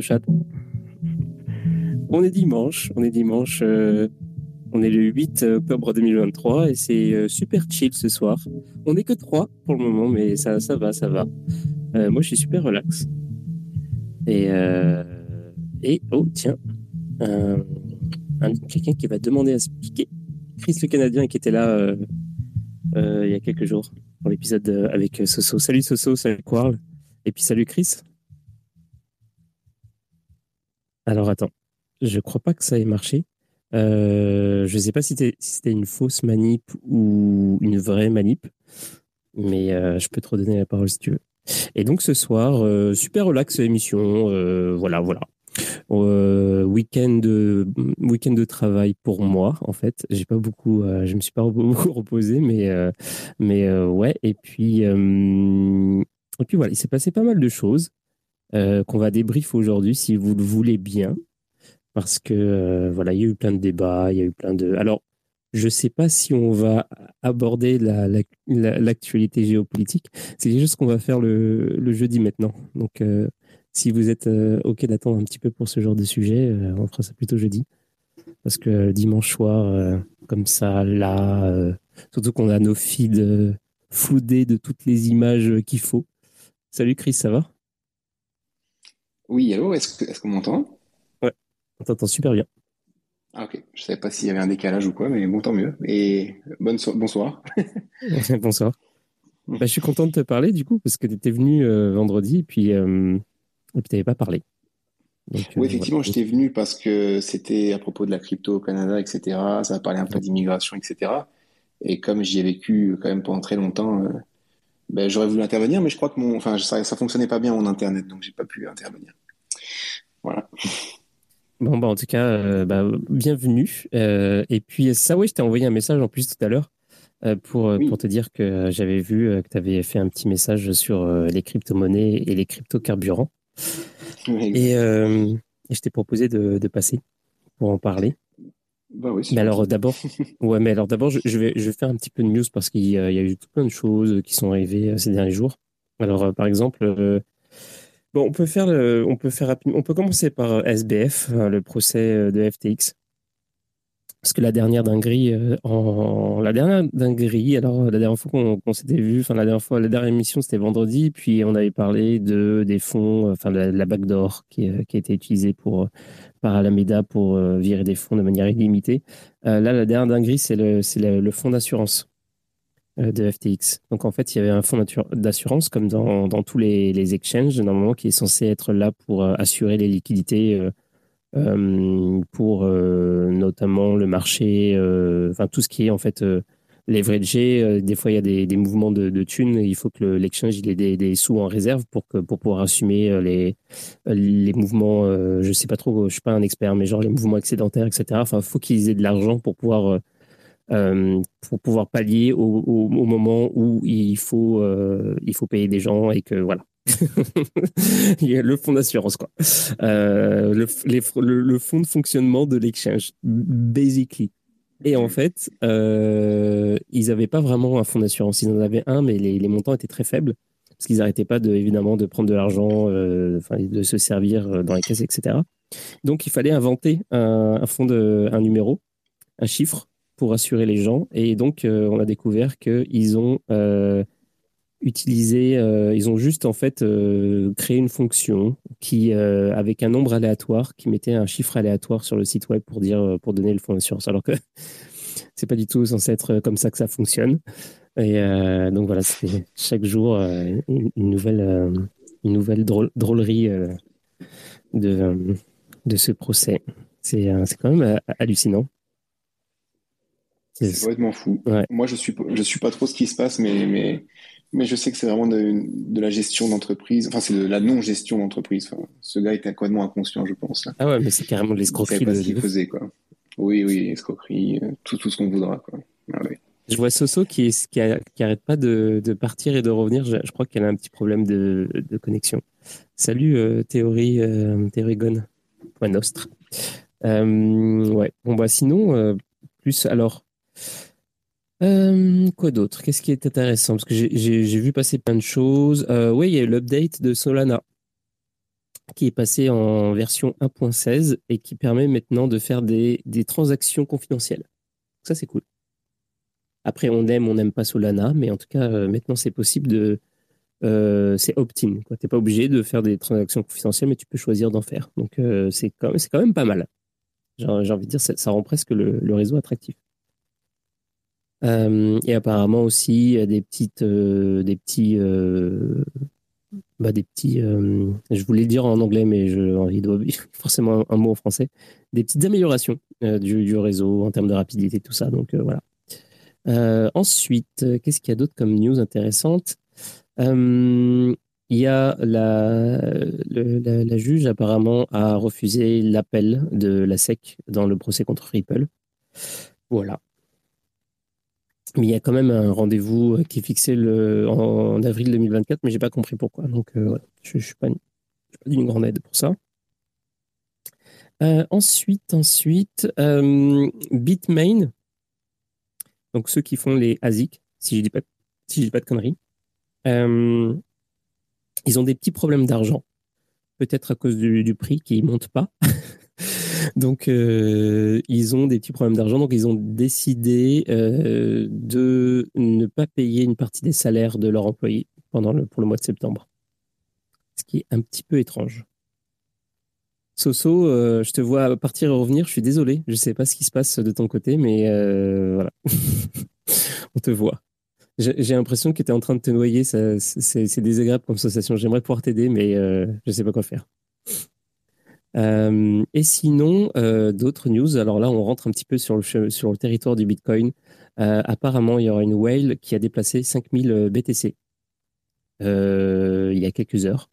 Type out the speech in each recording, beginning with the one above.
Chat. On est dimanche, on est dimanche, euh, on est le 8 octobre 2023 et c'est euh, super chill ce soir. On n'est que trois pour le moment, mais ça, ça va, ça va. Euh, moi, je suis super relax. Et, et oh, tiens, quelqu'un qui va demander à se piquer. Chris le Canadien qui était là il y a quelques jours pour l'épisode avec Soso. Salut Soso, salut Quarl. Et puis salut Chris. Alors attends, je crois pas que ça ait marché. Euh, je sais pas si c'était une fausse manip ou une vraie manip, mais euh, je peux te redonner la parole si tu veux. Et donc ce soir, euh, super relax émission, voilà, voilà. week-end de travail pour moi en fait. J'ai pas beaucoup, je me suis pas beaucoup reposé, mais mais ouais. Et puis et puis voilà, il s'est passé pas mal de choses. Euh, qu'on va débriefer aujourd'hui, si vous le voulez bien, parce que euh, voilà, il y a eu plein de débats, il y a eu plein de. Alors, je ne sais pas si on va aborder l'actualité la, géopolitique. C'est chose qu'on va faire le, jeudi maintenant. Donc, euh, si vous êtes OK d'attendre un petit peu pour ce genre de sujet, on fera ça plutôt jeudi. Parce que dimanche soir, comme ça, là, surtout qu'on a nos feeds floudés de toutes les images qu'il faut. Salut Chris, ça va? Oui, allô, est-ce qu'on m'entend? Ouais, on t'entend super bien. Ah ok, je savais pas s'il y avait un décalage ou quoi, mais bon, tant mieux. Et bonne bonsoir. bonsoir. Bah, je suis content de te parler du coup, parce que tu étais venu euh, vendredi et puis euh, tu n'avais pas parlé. oui, euh, effectivement, j'étais venu parce que c'était à propos de la crypto au Canada, etc. Ça a parlé un peu d'immigration, etc. Et comme j'y ai vécu quand même pendant très longtemps, ben, j'aurais voulu intervenir, mais je crois que mon, enfin, ça, ça fonctionnait pas bien mon internet, donc j'ai pas pu intervenir. Voilà. Bon, bah, en tout cas, euh, bah, bienvenue. Euh, et puis, ça, oui, je t'ai envoyé un message en plus tout à l'heure euh, pour, pour te dire que j'avais vu que tu avais fait un petit message sur les crypto-monnaies et les crypto-carburants. et, et, je t'ai proposé de, de, passer pour en parler. Bah oui, mais alors d'abord, ouais, mais alors d'abord, je, vais, je vais faire un petit peu de news parce qu'il y, a eu tout plein de choses qui sont arrivées euh, ces derniers jours. Alors, euh, par exemple, euh, bon, on peut faire, on peut faire on peut commencer par SBF, le procès de FTX. Parce que la dernière dinguerie, en la dernière dinguerie, alors la dernière fois qu'on s'était vu, enfin la dernière fois, la dernière émission c'était vendredi, puis on avait parlé de des fonds, enfin de la, la backdoor qui, qui a été utilisée pour par Alameda pour euh, virer des fonds de manière illimitée. Euh, là, la dernière dinguerie, c'est le, le, fonds d'assurance euh, de FTX. Donc, en fait, il y avait un fonds d'assurance, comme dans, dans tous les, les, exchanges, normalement, qui est censé être là pour assurer les liquidités. Pour notamment le marché, enfin tout ce qui est en fait leveragé. Euh, des fois, il y a des, des mouvements de, de thunes. Il faut que l'exchange il ait des, des, sous en réserve pour, que, pour pouvoir assumer euh, les, les mouvements. Euh, je sais pas trop, je suis pas un expert, mais genre les mouvements excédentaires, etc. Enfin, faut qu'ils aient de l'argent pour pouvoir euh, pour pouvoir pallier au, au, au, moment où il faut il faut payer des gens et que voilà. le fonds d'assurance quoi. le, les, le, le fonds de fonctionnement de l'exchange, basically. Et en fait, euh, ils n'avaient pas vraiment un fonds d'assurance. Ils en avaient un, mais les, les montants étaient très faibles parce qu'ils n'arrêtaient pas de, évidemment de prendre de l'argent, euh, de se servir euh, dans les caisses, etc. Donc, il fallait inventer un, un fonds de, un numéro, un chiffre pour assurer les gens. Et donc, euh, on a découvert qu'ils ont utiliser, euh, ils ont juste en fait euh, créé une fonction qui, euh, avec un nombre aléatoire, qui mettait un chiffre aléatoire sur le site web pour dire, pour donner le fonds d'assurance. Alors que c'est pas du tout censé être comme ça que ça fonctionne. Et donc voilà, c'est chaque jour une, nouvelle, une nouvelle drôlerie de, de ce procès. C'est quand même hallucinant. C'est complètement fou. Moi, je suis, je suis pas trop ce qui se passe, mais, mais mais je sais que c'est vraiment de, de, la gestion d'entreprise. Enfin, c'est de la non-gestion d'entreprise. Enfin, ce gars était complètement inconscient, je pense. Ah ouais, mais c'est carrément de l'escroquerie. Il savait pas ce qu'il faisait, quoi. Oui, oui, escroquerie, euh, tout, tout ce qu'on voudra, quoi. Ah, oui. Je vois Soso qui, est, qui, a, qui arrête pas de, de, partir et de revenir. Je, je crois qu'elle a un petit problème de, de connexion. Salut, euh, Théorie, euh, Théorie Gone. Point nostre. Euh, ouais. Bon, bah, sinon, euh, plus, alors, euh, quoi d'autre? Qu'est-ce qui est intéressant? Parce que j'ai vu passer plein de choses. Euh, oui, il y a eu l'update de Solana. qui est passé en version 1.16 et qui permet maintenant de faire des, transactions confidentielles. Ça, c'est cool. Après, on aime, on n'aime pas Solana, mais en tout cas, euh, maintenant, c'est possible de. C'est opt-in. Tu n'es pas obligé de faire des transactions confidentielles, mais tu peux choisir d'en faire. Donc, c'est quand, quand, même pas mal. J'ai envie de dire, ça, ça rend presque le réseau attractif. Et apparemment aussi des petites, des petits, bah, des petits. je voulais dire en anglais, mais je, il doit forcément un, mot en français. Des petites améliorations du, réseau en termes de rapidité, tout ça. Donc voilà. Euh, ensuite, euh, qu'est-ce qu'il y a d'autre comme news intéressante? Euh, Il y a la, juge apparemment a refusé l'appel de la SEC dans le procès contre Ripple. Voilà. Mais il y a quand même un rendez-vous qui est fixé en, avril 2024, mais j'ai pas compris pourquoi. Donc voilà, je, ne suis pas, d'une grande aide pour ça. ensuite, ensuite, Bitmain donc ceux qui font les ASIC, si je dis pas, si dis pas de conneries, euh, ils ont des petits problèmes d'argent, peut-être à cause du, prix qui monte pas. donc euh, ils ont des petits problèmes d'argent, donc ils ont décidé euh, de ne pas payer une partie des salaires de leurs employés pendant le, pour le mois de septembre, ce qui est un petit peu étrange. Soso, euh, je te vois partir et revenir. Je suis désolé. Je ne sais pas ce qui se passe de ton côté, mais voilà. On te voit. J'ai l'impression que tu es en train de te noyer. C'est désagréable comme sensation. J'aimerais pouvoir t'aider, mais je ne sais pas quoi faire. Et sinon, d'autres news. Alors là, on rentre un petit peu sur le, sur le territoire du Bitcoin. apparemment, il y aura une whale qui a déplacé 5000 BTC il y a quelques heures.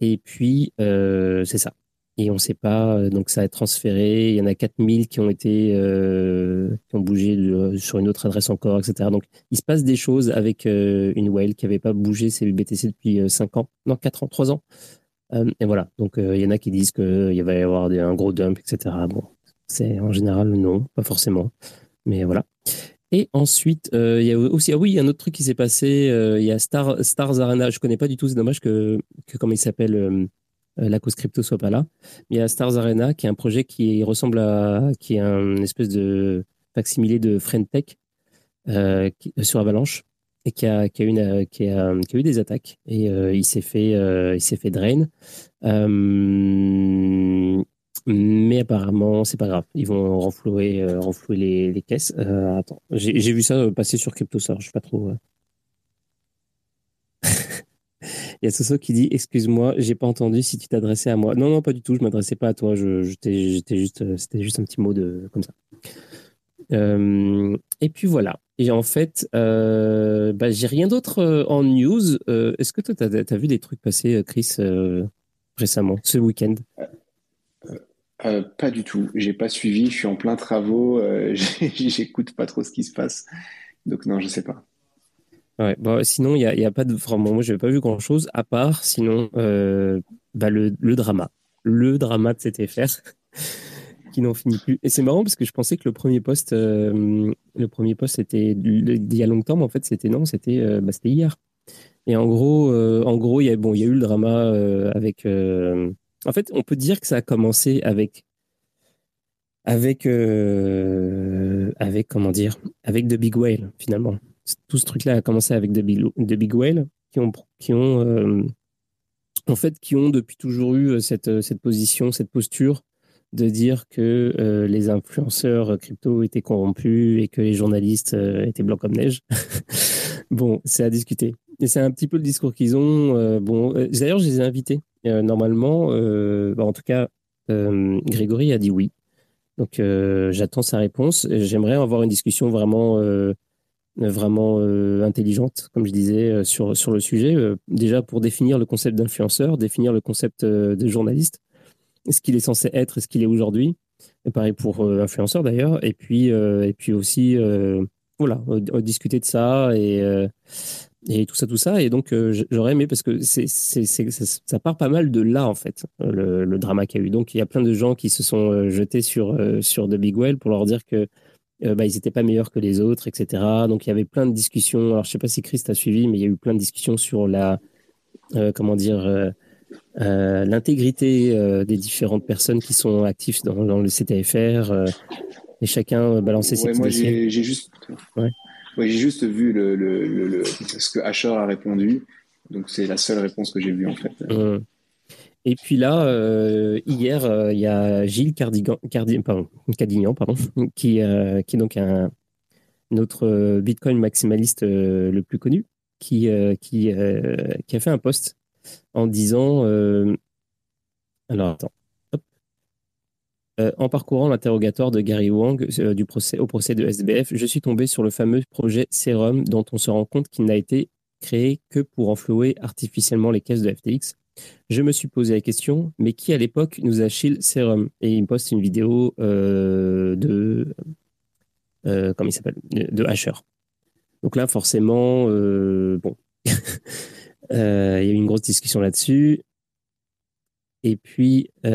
Et puis, c'est ça et on ne sait pas. Euh, donc ça a été transféré. Il y en a 4000 qui ont été euh, qui ont bougé sur une autre adresse encore, etc. Donc il se passe des choses avec euh, une whale qui n'avait pas bougé ses BTC depuis 5 ans, non 4 ans, 3 ans. Et voilà. Donc il y en a qui disent qu'il va y avoir un gros dump, etc. Bon, c'est en général non, pas forcément, mais voilà. Et ensuite, il y a aussi, ah oui, il y a un autre truc qui s'est passé. il y a Star, Stars Arena. Je connais pas du tout. C'est dommage que, que comment il s'appelle euh, la cause crypto soit pas là. il y a Stars Arena, qui est un projet qui ressemble à, qui est un espèce de facsimilé de Friendtech euh, sur Avalanche et qui a, qui a, une, qui a, qui a eu des attaques et euh, il s'est fait, euh, il s'est fait drain. mais apparemment, c'est pas grave. Ils vont renflouer, renflouer les, les caisses. attends, j'ai vu ça passer sur CryptoSource. Je sais pas trop. Il y a Soso qui dit Excuse-moi, j'ai pas entendu si tu t'adressais à moi. Non, non, pas du tout, je m'adressais pas à toi. J'étais juste, euh, c'était juste un petit mot de, comme ça. Euh, et puis voilà. Et en fait, euh, bah, j'ai rien d'autre en news. est-ce que toi, tu as, vu des trucs passer, Chris, récemment, ce week-end? Pas du tout. J'ai pas suivi. Je suis en plein travaux. J'écoute pas trop ce qui se passe. Donc, non, je sais pas. Ouais, bah, sinon, il n'y a, y a, pas de. Vraiment, moi, je n'avais pas vu grand-chose, à part, sinon, euh, bah, le, le, drama. Le drama de CTFR, qui n'en finit plus. Et c'est marrant parce que je pensais que le premier poste, euh, le premier poste était d'il y a longtemps, mais en fait, c'était non, c'était euh, bah, hier. Et en gros, en gros, il y a bon, il y a eu le drama avec. en fait, on peut dire que ça a commencé avec avec avec comment dire, avec The Big Whale finalement tout ce truc-là a commencé avec The Big, Big Whale, qui ont, qui ont euh, en fait, qui ont depuis toujours eu euh, cette, euh, cette position, cette posture de dire que les influenceurs crypto étaient corrompus et que les journalistes étaient blancs comme neige. bon, c'est à discuter. C'est un petit peu le discours qu'ils ont. bon, d'ailleurs, je les ai invités. normalement, bah, en tout cas, Grégory a dit oui. Donc, j'attends sa réponse. J'aimerais avoir une discussion vraiment vraiment euh, intelligente, comme je disais, euh, sur, sur le sujet. Euh, déjà pour définir le concept d'influenceur, définir le concept de journaliste, ce qu'il est censé être et ce qu'il est aujourd'hui. Pareil pour influenceur d'ailleurs. Et puis, et puis aussi, voilà, discuter de ça et, et tout ça, tout ça. Et donc, j'aurais aimé parce que ça part pas mal de là, en fait, le, le drama qu'il y a eu. Donc, il y a plein de gens qui se sont jetés sur, sur The Big Well pour leur dire que euh, bah, ils n'étaient pas meilleurs que les autres, etc. Donc il y avait plein de discussions. Alors je sais pas si Chris a suivi, mais il y a eu plein de discussions sur la, euh, comment dire, l'intégrité des différentes personnes qui sont actives dans, le CTFR et chacun balancer ses moi, j'ai juste, ouais. j'ai juste vu le, le, le, ce que Asher a répondu. Donc, c'est la seule réponse que j'ai vue, en fait. Mmh. Et puis là, euh, hier, euh, il y a Gilles Cardigan, pardon, Cadignan, pardon, qui, euh, qui est donc un, autre Bitcoin maximaliste le plus connu, qui, qui, qui a fait un post en disant alors attends. en parcourant l'interrogatoire de Gary Wang du procès, au procès de SBF, je suis tombé sur le fameux projet Serum dont on se rend compte qu'il n'a été créé que pour enflouer artificiellement les caisses de FTX je me suis posé la question, mais qui à l'époque nous a shield Serum? Et il me poste une vidéo euh, de. Euh, comment il s'appelle? De Asher. Donc là, forcément, euh, bon. il y a eu une grosse discussion là-dessus. Et puis, il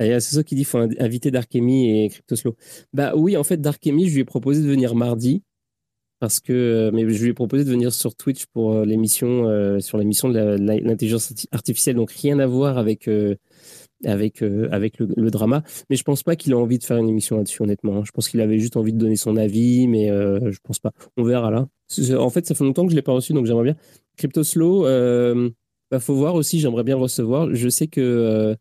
y qui dit qu'il faut inviter Darkemi et Cryptoslow. Bah oui, en fait, Darkemi, je lui ai proposé de venir mardi parce que euh, mais je lui ai proposé de venir sur Twitch pour euh, l'émission euh, sur l'émission de l'intelligence artificielle. Donc rien à voir avec avec avec le, drama. Mais je pense pas qu'il a envie de faire une émission là-dessus honnêtement. Je pense qu'il avait juste envie de donner son avis mais je pense pas. On verra là. En fait ça fait longtemps que je l'ai pas reçu donc j'aimerais bien Crypto Slow bah faut voir aussi j'aimerais bien le recevoir. Je sais que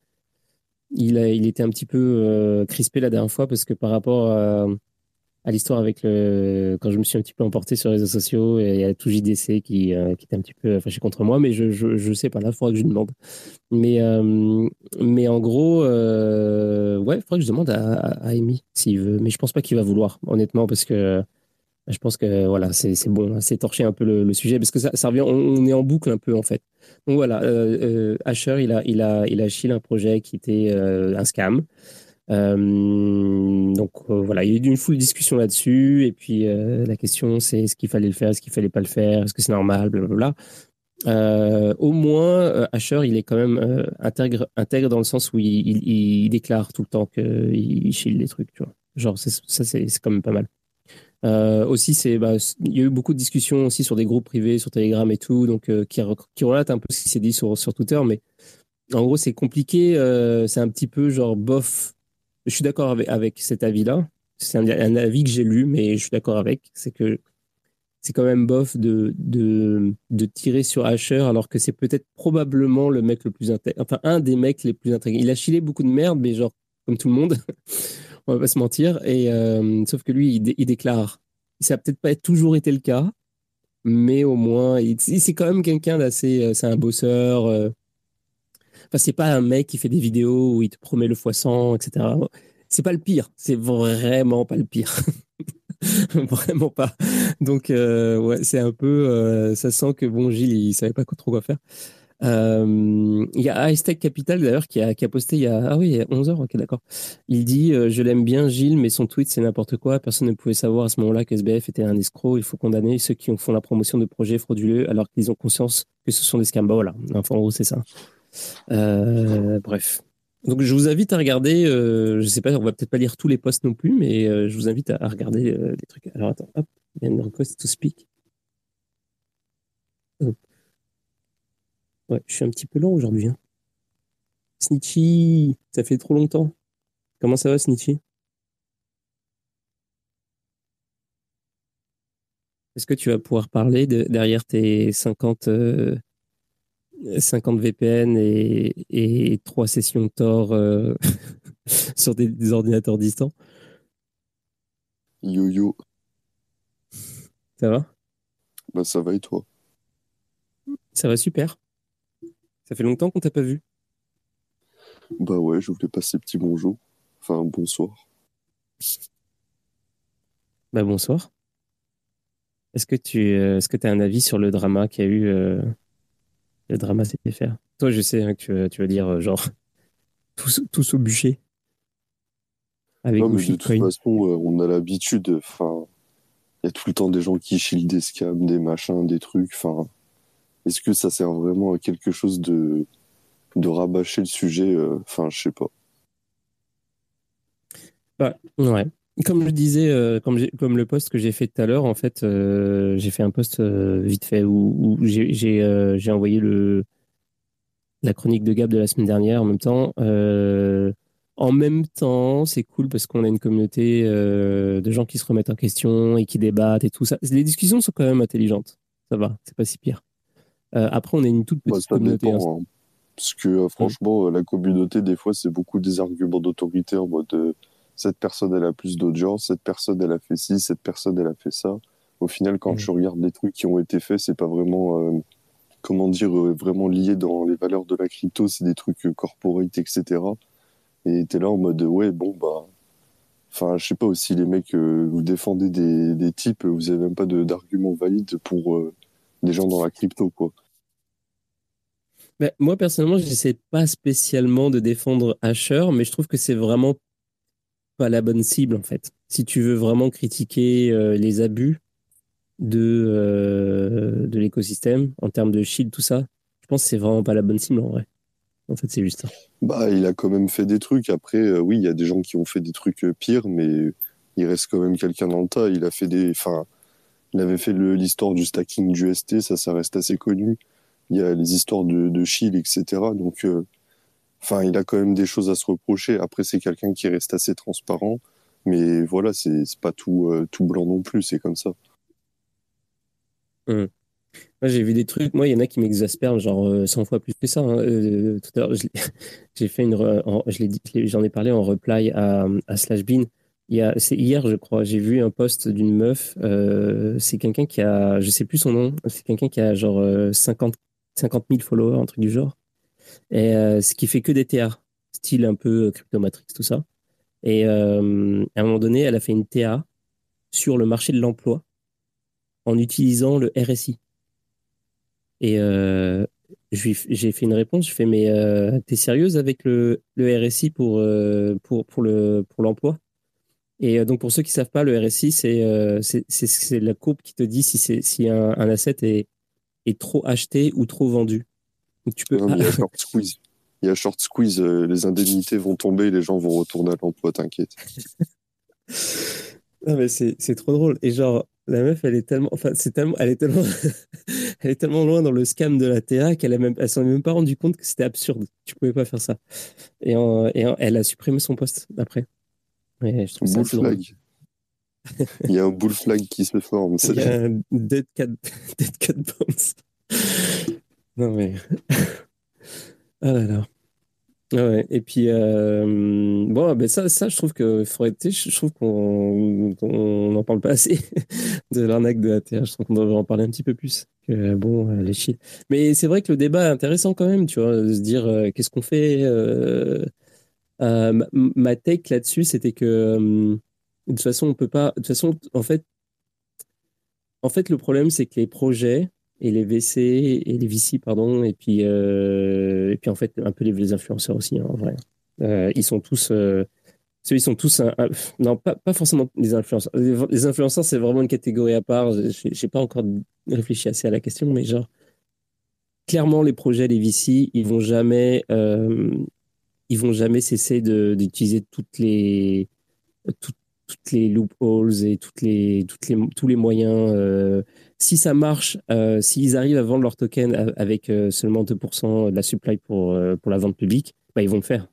il a il était un petit peu crispé la dernière fois parce que par rapport à à l'histoire avec le quand je me suis un petit peu emporté sur les réseaux sociaux et il y a tout JDC qui, euh, était un petit peu fâché contre moi mais je, je, sais pas là il faudra que je demande. Mais euh, en gros euh, ouais il faudra que je demande à, à Amy s'il veut mais je pense pas qu'il va vouloir honnêtement parce que je pense que voilà c'est bon c'est torcher un peu le, sujet parce que ça, ça revient on, est en boucle un peu en fait donc voilà Asher il a il a il a chill un projet qui était un scam euh, donc euh, voilà, il y a eu une foule de discussions là-dessus. Et puis euh, la question, c'est est-ce qu'il fallait le faire, est-ce qu'il fallait pas le faire, est-ce que c'est normal, blablabla. Euh, au moins, Asher, il est quand même intègre, intègre dans le sens où il, il, déclare tout le temps qu'il il shield des trucs, tu vois. Genre, ça, c'est quand même pas mal. Euh, aussi, c'est, bah, il y a eu beaucoup de discussions aussi sur des groupes privés, sur Telegram et tout, donc qui, qui relatent un peu ce qui s'est dit sur, Twitter, mais en gros, c'est compliqué. c'est un petit peu genre bof je suis d'accord avec, avec, cet avis-là. C'est un, avis que j'ai lu, mais je suis d'accord avec. C'est que c'est quand même bof de, de, tirer sur Asher alors que c'est peut-être probablement le mec le plus intègre. Enfin, un des mecs les plus intègres. Il a chillé beaucoup de merde, mais genre, comme tout le monde, on va pas se mentir. Et, euh, sauf que lui, il, déclare. Ça n'a peut-être pas toujours été le cas, mais au moins, c'est quand même quelqu'un d'assez. Euh, c'est un bosseur. Euh, Enfin, c'est pas un mec qui fait des vidéos où il te promet le x100, etc. C'est pas le pire. C'est vraiment pas le pire. vraiment pas. Donc, euh, ouais, c'est un peu. Ça sent que bon, Gilles, il savait pas trop quoi faire. Euh, il y a Hightech Capital d'ailleurs qui a, posté il y a ah oui il y a 11 heures ok d'accord. Il dit je l'aime bien Gilles mais son tweet c'est n'importe quoi. Personne ne pouvait savoir à ce moment-là que SBF était un escroc. Il faut condamner ceux qui font la promotion de projets frauduleux alors qu'ils ont conscience que ce sont des scams bah, voilà. Enfin en gros c'est ça. Euh, bref. Donc je vous invite à regarder, euh, je sais pas, on va peut-être pas lire tous les posts non plus, mais euh, je vous invite à, regarder les trucs. Alors attends, hop, il y a une request to speak. Ouais, je suis un petit peu lent aujourd'hui. Hein. Snitchy, ça fait trop longtemps. Comment ça va, Snitchy Est-ce que tu vas pouvoir parler de, derrière tes 50 50 VPN et, et 3 sessions Tor euh, sur des, ordinateurs distants? Yo yo. Ça va? Bah ça va et toi? Ça va super. Ça fait longtemps qu'on t'a pas vu. Bah ouais, je voulais passer petit bonjour. Enfin bonsoir. Bah bonsoir. Est-ce que tu euh, est-ce que as un avis sur le drama qu'il y a eu euh, le drama faire. Toi, je sais hein, que tu, vas dire euh, genre tous, au bûcher. Avec non, mais de toute façon, euh, on a l'habitude. Enfin, il y a tout le temps des gens qui chillent des scams, des machins, des trucs. Enfin, est-ce que ça sert vraiment à quelque chose de rabâcher le sujet euh, Enfin, je sais pas. Ouais. Comme je disais, euh, comme, le post que j'ai fait tout à l'heure, en fait, euh, j'ai fait un post vite fait où, j'ai envoyé la chronique de Gab de la semaine dernière en même temps. en même temps, c'est cool parce qu'on a une communauté de gens qui se remettent en question et qui débattent et tout ça. Les discussions sont quand même intelligentes. Ça va, c'est pas si pire. Après, on est une toute bah, petite communauté. Hein. Parce que euh, franchement, euh, la communauté, des fois, c'est beaucoup des arguments d'autorité en mode euh, cette personne, elle a plus d'audience, cette personne, elle a fait ci, cette personne, elle a fait ça. Au final, quand tu regardes les trucs qui ont été faits, c'est pas vraiment, comment dire, vraiment lié dans les valeurs de la crypto, c'est des trucs corporate, etc. Et t'es là en mode, ouais, bon, bah. Enfin, je sais pas aussi, les mecs, vous défendez des, des types, vous avez même pas d'arguments valides pour des gens dans la crypto, quoi moi, personnellement, je n'essaie pas spécialement de défendre Asher, mais je trouve que c'est vraiment pas la bonne cible, en fait. Si tu veux vraiment critiquer euh, les abus de, euh, de l'écosystème en termes de shield, tout ça, je pense que c'est vraiment pas la bonne cible, en vrai. En fait, c'est juste ça. Bah, il a quand même fait des trucs. Après, euh, oui, il y a des gens qui ont fait des trucs pires, mais il reste quand même quelqu'un dans le tas. Il a fait des. Enfin, il avait fait l'histoire du stacking du ST, ça, ça reste assez connu il y a les histoires de, de Chile, etc. Donc, euh, enfin, il a quand même des choses à se reprocher. Après, c'est quelqu'un qui reste assez transparent, mais voilà, c'est pas tout, euh, tout blanc non plus, c'est comme ça. Hum. Moi, j'ai vu des trucs, moi, il y en a qui m'exaspèrent, genre 100 euh, fois plus que ça. Hein. tout à l'heure, j'ai fait une. J'en ai parlé en reply à, à Slashbean. C'est hier, je crois, j'ai vu un post d'une meuf. c'est quelqu'un qui a, je sais plus son nom, c'est quelqu'un qui a genre 50 50 000 followers, un truc du genre. Et euh, ce qui fait que des TA, style un peu euh, Cryptomatrix, tout ça. Et euh, à un moment donné, elle a fait une TA sur le marché de l'emploi en utilisant le RSI. Et j'ai fait une réponse, je fais mais t'es sérieuse avec le, le RSI pour, pour, pour l'emploi le, pour Et donc pour ceux qui savent pas, le RSI c'est c'est la courbe qui te dit si, si un, un asset est, est trop acheté ou trop vendu. tu peux... il y a short squeeze. Il y a short squeeze, euh, les indemnités vont tomber, les gens vont retourner à l'emploi, t'inquiète. non mais c'est trop drôle. Et genre, la meuf, elle est tellement, enfin, c'est tellement, elle est tellement, elle est tellement loin dans le scam de la TA qu'elle a même, elle s'en est même pas rendu compte que c'était absurde. Tu pouvais pas faire ça. Et, et elle a supprimé son poste après. Je trouve ça flag. Il y a un bull flag qui se forme. Il y a un dead cat, dead cat bounce. Non mais. ah là là. Ah ouais. Et puis, euh, bon, ben ça, ça, je trouve que faudrait, je trouve qu'on n'en parle pas assez de l'arnaque de ATH. Je trouve qu'on devrait en parler un petit peu plus que, bon, euh, les shit. Mais c'est vrai que le débat est intéressant quand même, tu vois, de se dire euh, qu'est-ce qu'on fait. Ma take là-dessus, c'était que de toute façon, on peut pas. De toute façon, en fait, en fait, le problème, c'est que les projets et les VC et les VC, pardon, et puis euh, et puis en fait un peu les, influenceurs aussi, hein, en vrai. Euh, ils sont tous, euh, ils sont tous, non pas, pas forcément les influenceurs. Les, influenceurs, c'est vraiment une catégorie à part. J'ai pas encore réfléchi assez à la question, mais genre clairement les projets, les VC, ils vont jamais, ils vont jamais cesser d'utiliser toutes les toutes toutes les loopholes et toutes les, toutes les, tous les moyens. Euh, si ça marche, euh, s'ils arrivent à vendre leur token avec euh, seulement 2% de la supply pour, pour la vente publique, bah, ils vont le faire.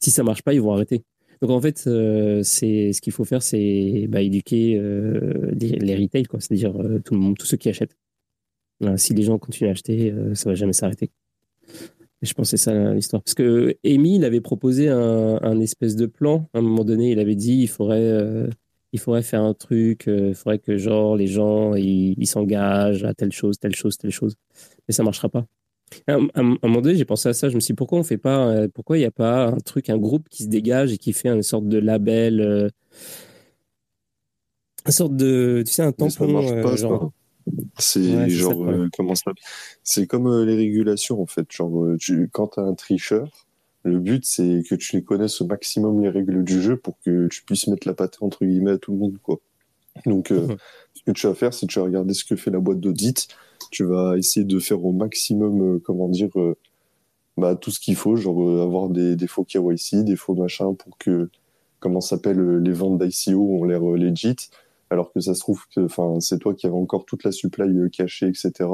Si ça marche pas, ils vont arrêter. Donc en fait, c'est ce qu'il faut faire, c'est bah, éduquer les, les retail, c'est-à-dire tout le monde, tous ceux qui achètent. si les gens continuent à acheter, ça va jamais s'arrêter. Je pensais ça l'histoire. Parce que Amy, il avait proposé un, espèce de plan. À un moment donné, il avait dit il faudrait, euh, il faudrait faire un truc, euh, il faudrait que genre les gens ils s'engagent à telle chose, telle chose, telle chose. Mais ça marchera pas. À un, moment donné, j'ai pensé à ça. Je me suis dit pourquoi on fait pas, euh, pourquoi il n'y a pas un truc, un groupe qui se dégage et qui fait une sorte de label, une sorte de, tu sais, un tampon, genre. C'est genre, euh, comment ça C'est comme euh, les régulations, en fait. Genre, euh, tu, quand tu as un tricheur, le but, c'est que tu connaisses au maximum les règles du jeu pour que tu puisses mettre la patte entre guillemets à tout le monde, quoi. Donc, ce que tu vas faire, c'est que tu vas regarder ce que fait la boîte d'audit. Tu vas essayer de faire au maximum, comment dire, bah, tout ce qu'il faut, genre avoir des, des faux KYC, des faux machins pour que, comment s'appelle, les ventes d'ICO ont l'air legit alors que ça se trouve que c'est toi qui avais encore toute la supply euh, cachée etc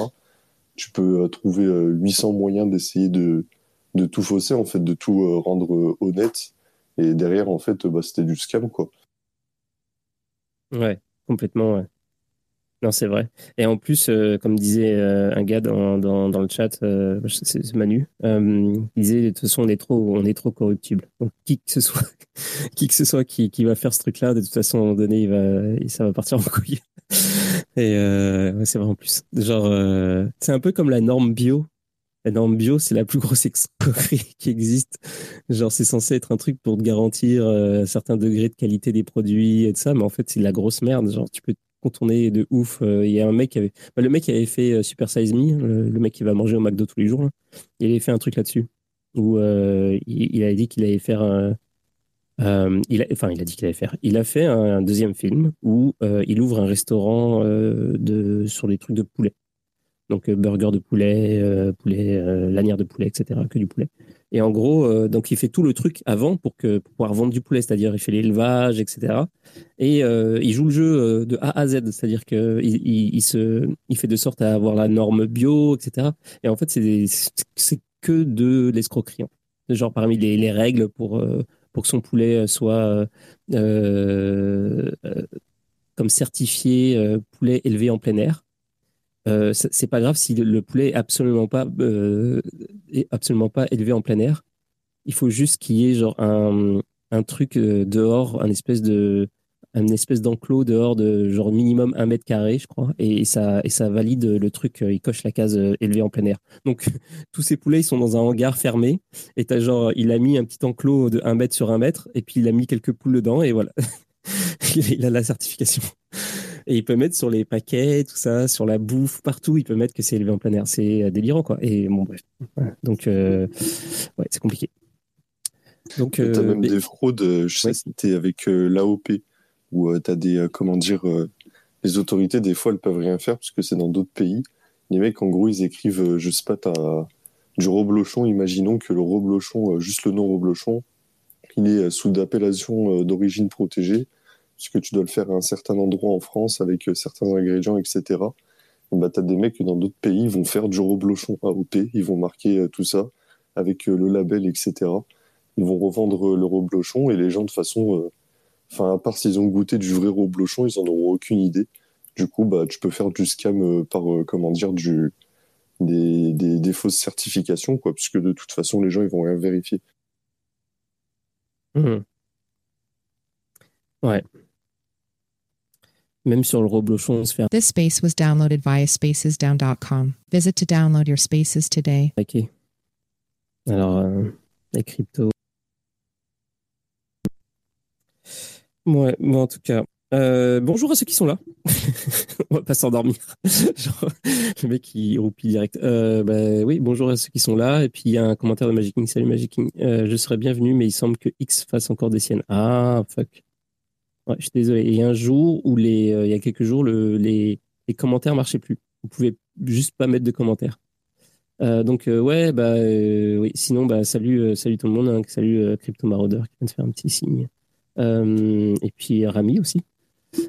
tu peux trouver 800 moyens d'essayer de, de tout fausser, en fait, de tout rendre honnête. Et derrière, en fait, bah, c'était du scam, quoi. Ouais, complètement, ouais. Non, c'est vrai. Et en plus, euh, comme disait euh, un gars dans, dans, le chat, euh, c'est Manu, il disait de toute façon, on est trop, on est trop corruptible. Donc, qui que ce soit, qui que ce soit qui, qui va faire ce truc-là, de toute façon, à un moment donné, il va, ça va partir en couille. Et c'est vrai en plus. Genre, c'est un peu comme la norme bio. La norme bio, c'est la plus grosse escroquerie qui existe. Genre, c'est censé être un truc pour te garantir un certain degré de qualité des produits et de ça, mais en fait, c'est de la grosse merde. Genre, tu peux contourné de ouf. Euh, il y a un mec qui avait, bah, le mec qui avait fait euh, Super Size Me, le, mec qui va manger au McDo tous les jours, il avait fait un truc là-dessus où euh, il, avait dit qu'il allait faire un, il enfin, il a dit qu'il allait faire. Il a fait un, deuxième film où il ouvre un restaurant de, sur des trucs de poulet. Donc, burger de poulet, poulet, lanière de poulet, etc. Que du poulet. Et en gros, euh, donc il fait tout le truc avant pour, pouvoir vendre du poulet, c'est-à-dire il fait l'élevage, etc. Et euh, il joue le jeu euh, de A à Z, c'est-à-dire qu'il il, fait de sorte à avoir la norme bio, etc. Et en fait, c'est que de l'escroquerie. Genre parmi les, les règles pour, pour que son poulet soit comme certifié poulet élevé en plein air. Euh, c'est pas grave si le, poulet est absolument pas, euh, est absolument pas élevé en plein air. Il faut juste qu'il y ait genre un, un truc euh, dehors, un espèce de, un espèce d'enclos dehors de genre minimum un mètre carré, je crois, et, ça, et ça valide le truc. Il coche la case élevé en plein air. Donc tous ces poulets, ils sont dans un hangar fermé, et t'as genre, il a mis un petit enclos de un mètre sur un mètre, et puis il a mis quelques poules dedans, et voilà, il a la certification. Et il peut mettre sur les paquets, tout ça, sur la bouffe, partout, il peut mettre que c'est élevé en plein air. C'est euh, délirant, quoi. Et bon, bref. Donc, euh, ouais, c'est compliqué. Donc, euh, même des fraudes, je sais, c'était avec l'AOP, où tu as des, comment dire, les autorités, des fois, elles peuvent rien faire, parce que c'est dans d'autres pays. Les mecs, en gros, ils écrivent, je sais pas, t'as du reblochon, imaginons que le reblochon, juste le nom reblochon, il est sous d'appellation d'origine protégée puisque tu dois le faire à un certain endroit en France avec euh, certains ingrédients, etc. bah, tu des mecs dans d'autres pays vont faire du reblochon AOP, ils vont marquer euh, tout ça avec euh, le label, etc. Ils vont revendre le reblochon et les gens de façon, enfin à part s'ils ont goûté du vrai reblochon, ils en auront aucune idée. Du coup, bah tu peux faire du scam par comment dire des, fausses certifications, quoi, puisque de toute façon les gens ils vont rien vérifier. Mmh. Ouais. Même sur le reblochon, on se fait. This space was downloaded via spacesdown.com. Visit to download your spaces today. Ok. Alors, euh, les cryptos. Ouais, bon, en tout cas. Euh, bonjour à ceux qui sont là. on va pas s'endormir. Genre, le mec qui roupille direct. Euh, bah, oui, bonjour à ceux qui sont là. Et puis il y a un commentaire de Magic King. Salut Magic King. Euh, je serais bienvenu, mais il semble que X fasse encore des siennes. Ah, fuck. Ouais, je suis désolé. Il y a un jour où les, euh, il y a quelques jours, le, les, les commentaires marchaient plus. Vous pouvez juste pas mettre de commentaires. Euh, donc euh, ouais, bah oui. Sinon, bah salut, salut tout le monde. Hein. salut Crypto Marauder qui vient de faire un petit signe. et puis Rami aussi.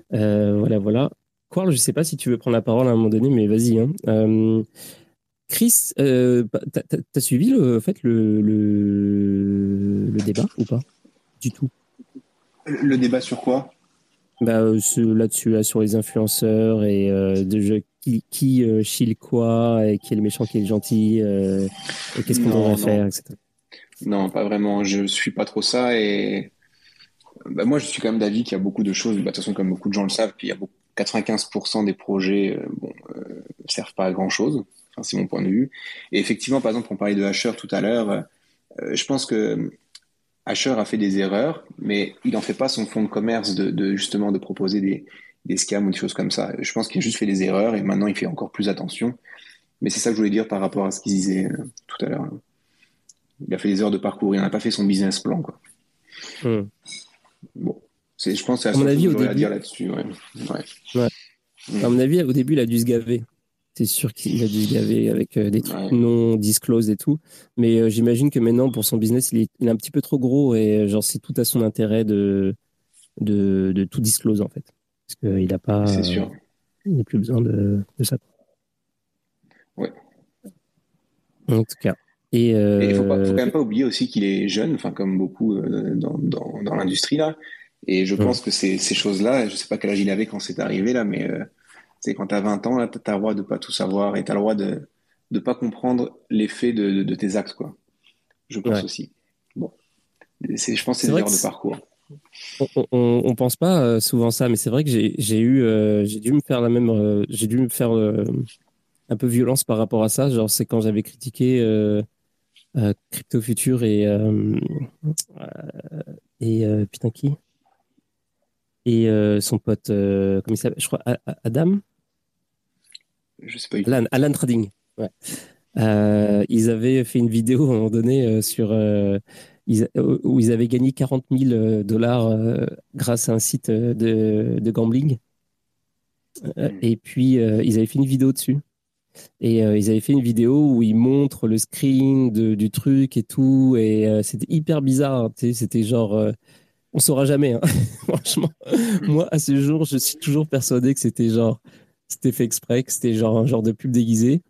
voilà, voilà. Quarl, je sais pas si tu veux prendre la parole à un moment donné, mais vas-y. Hein. Chris, t'as as suivi le, en fait, le, le débat ou pas? Du tout. Le débat sur quoi? Bah, euh, Là-dessus, sur les influenceurs et euh, de jeux, qui, qui euh, chile quoi, et qui est le méchant, qui est le gentil, et qu'est-ce qu'on devrait faire, etc. Non, pas vraiment. Je suis pas trop ça. Et bah, moi, je suis quand même d'avis qu'il y a beaucoup de choses. Bah, de toute façon, comme beaucoup de gens le savent, puis il y a 95% des projets bon, servent pas à grand-chose. Enfin, c'est mon point de vue. Et effectivement, par exemple, on parlait de Hasher tout à l'heure. je pense que Asher a fait des erreurs, mais il n'en fait pas son fonds de commerce de, justement de proposer des, des, scams ou des choses comme ça. Je pense qu'il a juste fait des erreurs et maintenant il fait encore plus attention. Mais c'est ça que je voulais dire par rapport à ce qu'il disait euh, tout à l'heure. Il a fait des erreurs de parcours, il n'a pas fait son business plan. Quoi. Hmm. Bon, je pense que c'est à mon avis, au début... à dire là-dessus. Ouais. Ouais. À mon avis, au début, il a dû se gaver c'est sûr qu'il a dû se gaver avec euh, des trucs non disclose et tout. Mais euh, j'imagine que maintenant, pour son business, il est, un petit peu trop gros et euh, genre, c'est tout à son intérêt de, de, de tout disclose en fait. Parce qu'il n'a pas. C'est sûr. il n'a plus besoin de, de ça. Ouais. En tout cas. Et il ne faut, quand même pas oublier aussi qu'il est jeune, enfin comme beaucoup dans, dans, dans l'industrie là. Et je pense que ces, ces choses-là, je sais pas quel âge il avait quand c'est arrivé là, mais c'est quand tu as 20 ans, tu as le droit de pas tout savoir et tu as le droit de ne pas comprendre l'effet de, de, tes actes, quoi. Je pense aussi. Bon. Je pense que c'est des erreurs de parcours. On, on, pense pas euh, souvent ça, mais c'est vrai que j'ai eu, euh, j'ai dû me faire la même, euh, j'ai dû me faire un peu violence par rapport à ça. Genre, c'est quand j'avais critiqué Crypto Future et et putain qui? Et son pote, comment il s'appelle? Je crois Adam? Je sais pas. Alan, Alan Trading. Ouais. ils avaient fait une vidéo à un moment donné sur où ils avaient gagné 40 000 euh, dollars euh, grâce à un site euh, de, gambling. Hmm. Et puis, ils avaient fait une vidéo dessus. Et ils avaient fait une vidéo où ils montrent le screen du truc et tout. Et c'était hyper bizarre. Hein, c'était genre. on saura jamais. Hein. Franchement, hmm. moi, à ce jour, je suis toujours persuadé que c'était genre. C'était fait exprès, que c'était genre un genre de pub déguisé.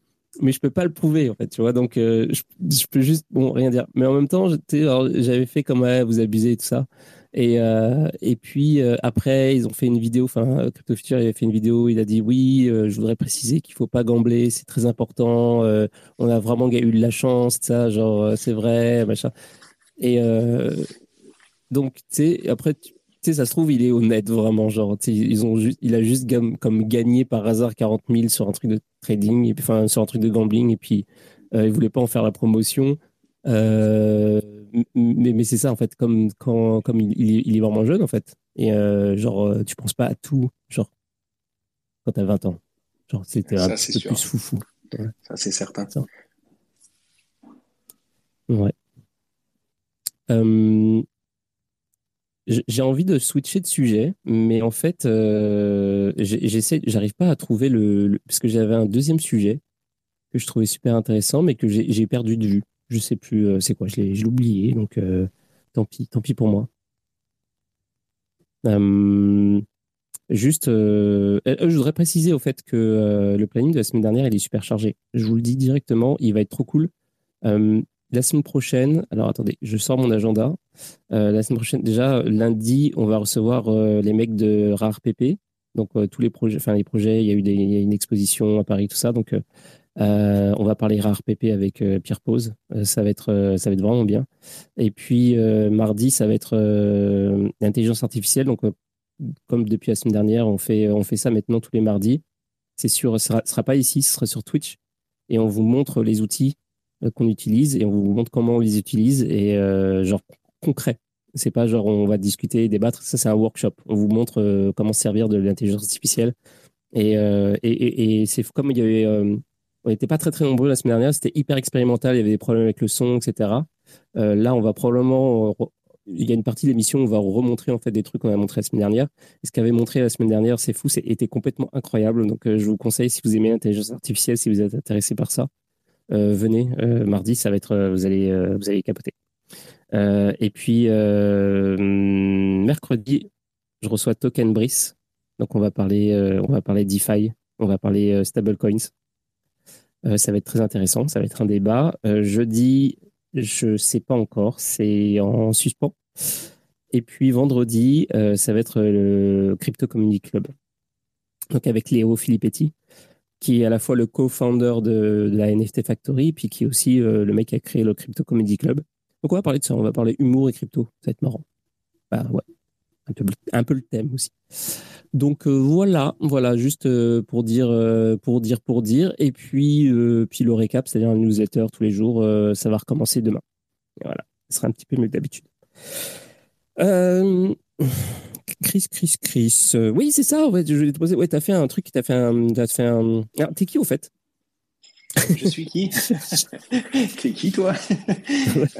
Mais je peux pas le prouver en fait tu vois. Donc euh, je, peux juste bon rien dire. Mais en même temps j'avais fait comme ouais, vous abusez tout ça. Et euh, et puis euh, après ils ont fait une vidéo enfin Crypto Future avait fait une vidéo il a dit oui je voudrais préciser qu'il faut pas gambler c'est très important on a vraiment eu de la chance ça genre c'est vrai machin. Et donc tu sais après tu, ça se trouve, il est honnête vraiment. Genre, ils ont juste, il a juste comme gagné par hasard 40 000 sur un truc de trading, et puis, enfin, sur un truc de gambling, et puis euh, il voulait pas en faire la promotion. Euh, mais, mais c'est ça, en fait, comme, quand, comme il, il, est vraiment jeune, en fait. Et euh, genre, euh, tu penses pas à tout, genre, quand tu as 20 ans. Genre, c'était un peu plus foufou. Ça, c'est certain. Ouais. Euh, j'ai envie de switcher de sujet, mais en fait, euh, j'arrive pas à trouver le, parce que j'avais un deuxième sujet que je trouvais super intéressant, mais que j'ai perdu de vue. Je sais plus, euh, c'est quoi, je l'ai oublié, donc euh, tant pis, tant pis pour moi. Euh, juste, je voudrais préciser au fait que le planning de la semaine dernière, il est super chargé. Je vous le dis directement, il va être trop cool la semaine prochaine, alors attendez, je sors mon agenda. Euh, la semaine prochaine, déjà, lundi, on va recevoir euh, les mecs de Rare PP. Donc, euh, tous les projets, enfin, les projets, il y a eu des, une exposition à Paris, tout ça. Donc, on va parler Rare PP avec Pierre Pose. ça, va être, ça va être vraiment bien. Et puis, mardi, ça va être l'intelligence artificielle. Donc, comme depuis la semaine dernière, on fait, on fait ça maintenant tous les mardis. C'est sûr, ce sera, sera pas ici, ce sera sur Twitch. Et on vous montre les outils qu'on utilise et on vous montre comment on les utilise et euh, genre concret. C'est pas genre on va discuter, débattre. Ça, c'est un workshop. On vous montre euh, comment servir de l'intelligence artificielle. Et, et, et, c'est comme il y avait. on n'était pas très très nombreux la semaine dernière. C'était hyper expérimental. Il y avait des problèmes avec le son, etc. là, on va probablement. il y a une partie de l'émission où on va remontrer en fait des trucs qu'on a montré la semaine dernière. Et ce qu'avait montré la semaine dernière, c'est fou, c'était complètement incroyable. Donc, je vous conseille si vous aimez l'intelligence artificielle, si vous êtes intéressé par ça, euh, venez euh, mardi, ça va être, euh, vous allez, vous allez capoter. et puis mercredi, je reçois Token Brice. Donc on va parler, on va parler DeFi, on va parler stablecoins. ça va être très intéressant, ça va être un débat. jeudi, je sais pas encore, c'est en suspens. Et puis vendredi, ça va être le Crypto Community Club. Donc avec Léo Filippetti, qui est à la fois le co-founder de, la NFT Factory, puis qui est aussi euh, le mec qui a créé le Crypto Comedy Club. Donc on va parler de ça, on va parler humour et crypto, ça va être marrant. Bah un peu, le thème aussi. Donc euh, voilà, voilà, juste euh, pour dire, pour dire, pour dire, et puis, puis le récap, c'est-à-dire un newsletter tous les jours, ça va recommencer demain. voilà, ce sera un petit peu mieux que d'habitude. Chris, Chris, Chris. Euh, oui, c'est ça, ouais, je voulais te poser. Ouais, t'as fait un truc, t'as fait un. As fait un... Ah, t'es qui au fait? Je suis qui? T'es qui toi?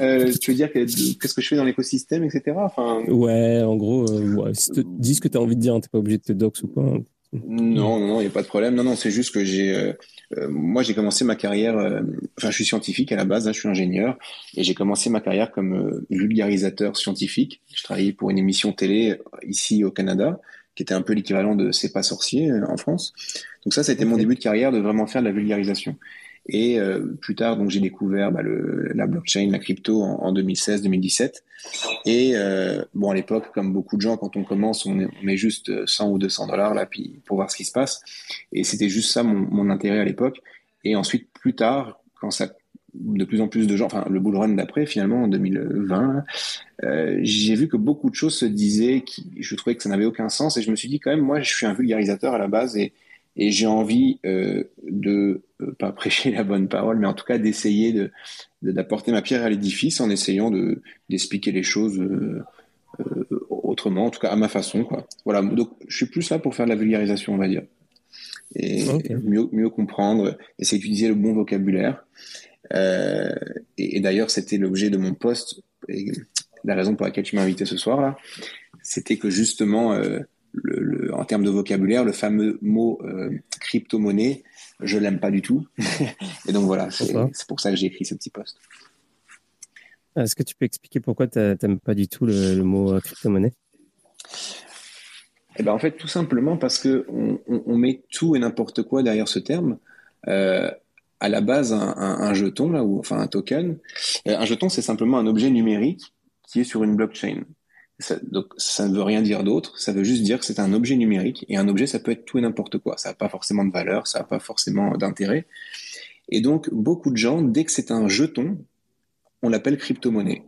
Euh, Tu veux dire qu'est-ce que je fais dans l'écosystème, etc. Enfin... Ouais, en gros, euh, dis ce que t'as envie de dire, hein, t'es pas obligé de te dox ou quoi. Non, non, il n'y a pas de problème. Non, non, c'est juste que j'ai, euh, euh, moi, j'ai commencé ma carrière. Euh, enfin, je suis scientifique à la base, hein, je suis ingénieur, et j'ai commencé ma carrière comme vulgarisateur scientifique. Je travaillais pour une émission télé ici au Canada, qui était un peu l'équivalent de C'est pas sorcier en France. Donc ça, ça a été mon début de carrière de vraiment faire de la vulgarisation. Et plus tard, donc j'ai découvert bah, le, la blockchain, la crypto en, 2016-2017. Et bon, à l'époque, comme beaucoup de gens, quand on commence, on, met juste 100 ou 200 dollars là, puis pour voir ce qui se passe. Et c'était juste ça mon, mon intérêt à l'époque. Et ensuite, plus tard, quand ça de plus en plus de gens, enfin le bull run d'après finalement en 2020, euh, j'ai vu que beaucoup de choses se disaient qui je trouvais que ça n'avait aucun sens et je me suis dit quand même moi je suis un vulgarisateur à la base et, et j'ai envie euh, de euh, pas prêcher la bonne parole mais en tout cas d'essayer de d'apporter ma pierre à l'édifice en essayant de d'expliquer les choses euh, autrement en tout cas à ma façon quoi. Voilà donc je suis plus là pour faire de la vulgarisation on va dire et mieux mieux comprendre essayer d'utiliser le bon vocabulaire euh, et, d'ailleurs, c'était l'objet de mon poste. Et la raison pour laquelle tu m'as invité ce soir là, c'était que justement, euh, le, en termes de vocabulaire, le fameux mot euh, crypto-monnaie, je l'aime pas du tout. et donc voilà, c'est pour ça que j'ai écrit ce petit poste. Est-ce que tu peux expliquer pourquoi tu n'aimes pas du tout le, mot crypto-monnaie? Eh ben en fait, tout simplement parce que on, on, met tout et n'importe quoi derrière ce terme. Euh, à la base un, un, jeton là ou enfin un token. Euh, un jeton c'est simplement un objet numérique qui est sur une blockchain. Ça, donc ça ne veut rien dire d'autre, ça veut juste dire que c'est un objet numérique et un objet ça peut être tout et n'importe quoi, ça n'a pas forcément de valeur, ça n'a pas forcément d'intérêt. Et donc beaucoup de gens dès que c'est un jeton, on l'appelle crypto-monnaie.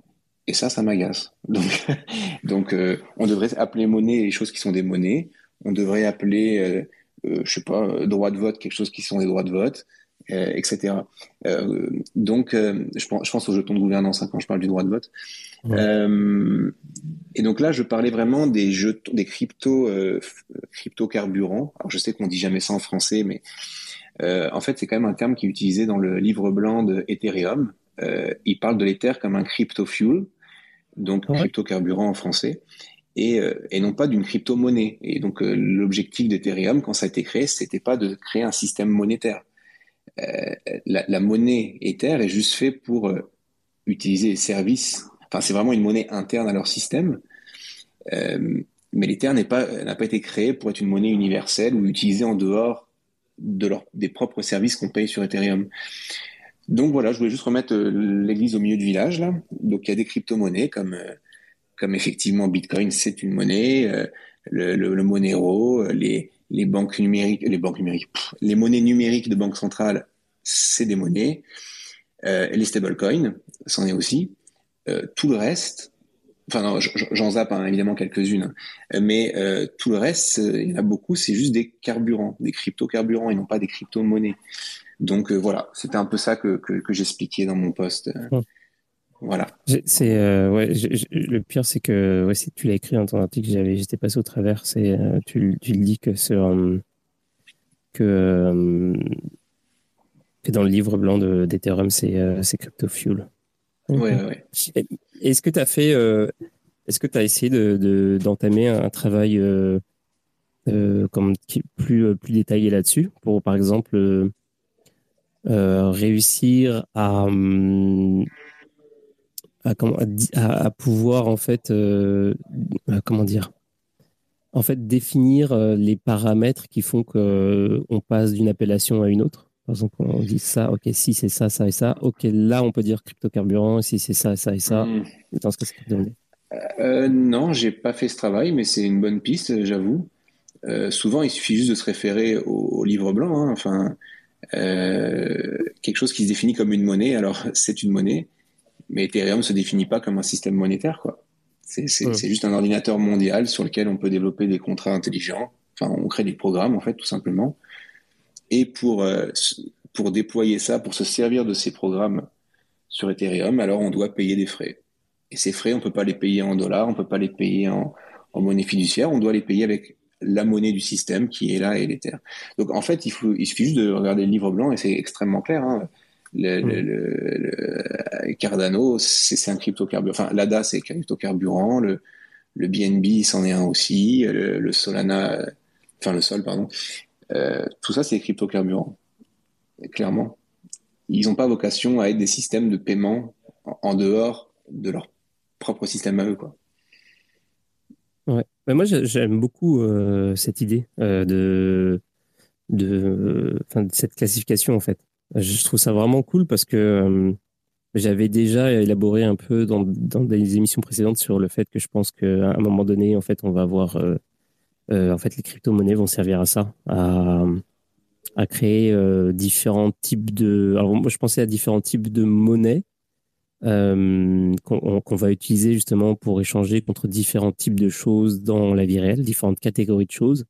Et ça, ça m'agace. Donc, euh, on devrait appeler monnaie les choses qui sont des monnaies. On devrait appeler, euh, euh, je sais pas, droit de vote quelque chose qui sont des droits de vote. Euh, etc. Euh, donc, euh, je pense, je, pense, aux jetons de gouvernance hein, quand je parle du droit de vote. et donc là, je parlais vraiment des jetons, des crypto, crypto carburants. Alors, je sais qu'on dit jamais ça en français, mais en fait, c'est quand même un terme qui est utilisé dans le livre blanc de Ethereum. il parle de l'Ether comme un crypto fuel, donc crypto carburant en français. Et, et, non pas d'une crypto-monnaie. Et donc l'objectif d'Ethereum, quand ça a été créé, c'était pas de créer un système monétaire. Euh, la, monnaie Ether est juste fait pour euh, utiliser les services. Enfin, c'est vraiment une monnaie interne à leur système. Euh, mais l'Ether n'a pas, été créé pour être une monnaie universelle ou utilisée en dehors des propres services qu'on paye sur Ethereum. Donc voilà, je voulais juste remettre l'église au milieu du village. Là. Donc il y a des crypto-monnaies comme, effectivement Bitcoin, c'est une monnaie, le Monero, les, les banques numériques, les banques numériques, les monnaies numériques de banque centrale, c'est des monnaies. Euh, les stablecoins, c'en est aussi. Euh, tout le reste, enfin j'en zappe hein, évidemment quelques-unes, hein. mais euh, tout le reste, il y en a beaucoup, c'est juste des carburants, des crypto-carburants et non pas des crypto-monnaies. Donc voilà, c'était un peu ça que, que, j'expliquais dans mon poste. Voilà. C'est ouais, le pire c'est que ouais, tu l'as écrit dans ton article, j'avais j'étais passé au travers. C'est tu, tu le dis que sur que dans le livre blanc d'Ethereum, c'est euh, Crypto Fuel. Oui, Est-ce que tu as fait, euh, est-ce que tu as essayé d'entamer de, un travail euh, comme, plus, plus détaillé là-dessus pour, par exemple, réussir à, à, à, pouvoir, en fait, comment dire, en fait, définir les paramètres qui font qu'on passe d'une appellation à une autre par exemple, on dit ça, ok, si c'est ça, ça et ça, ok, là on peut dire crypto-carburant, si c'est ça, ça et ça. Hmm. ce que c'est euh, Non, j'ai pas fait ce travail, mais c'est une bonne piste, j'avoue. Euh, souvent, il suffit juste de se référer au, livre blanc, hein. enfin, euh, quelque chose qui se définit comme une monnaie, alors c'est une monnaie, mais Ethereum ne se définit pas comme un système monétaire, quoi. C'est juste un ordinateur mondial sur lequel on peut développer des contrats intelligents. Enfin, on crée des programmes, en fait, tout simplement. Et pour, euh, pour déployer ça, pour se servir de ces programmes sur Ethereum, alors on doit payer des frais. Et ces frais, on peut pas les payer en dollars, on peut pas les payer en, en monnaie fiduciaire, on doit les payer avec la monnaie du système qui est là et l'Ether. Donc en fait, il, faut, il suffit juste de regarder le livre blanc et c'est extrêmement clair. Hein. Le, le, le, Cardano, c'est un cryptocarburant. Enfin, l'ADA, c'est cryptocarburant. Le, le BNB, c'en est un aussi. Le, Solana, enfin le Sol, pardon, euh, tout ça, c'est des cryptocarburants, clairement. Ils n'ont pas vocation à être des systèmes de paiement en dehors de leur propre système à eux. Quoi. Ouais. Mais moi, j'aime beaucoup euh, cette idée euh, de, de, de, cette classification, en fait. Je trouve ça vraiment cool parce que j'avais déjà élaboré un peu dans, dans, des émissions précédentes sur le fait que je pense qu'à un moment donné, en fait, on va avoir, euh, euh, en fait, les crypto-monnaies vont servir à ça, à, créer euh, différents types de. Alors moi, je pensais à différents types de monnaies qu'on va utiliser justement pour échanger contre différents types de choses dans la vie réelle, différentes catégories de choses.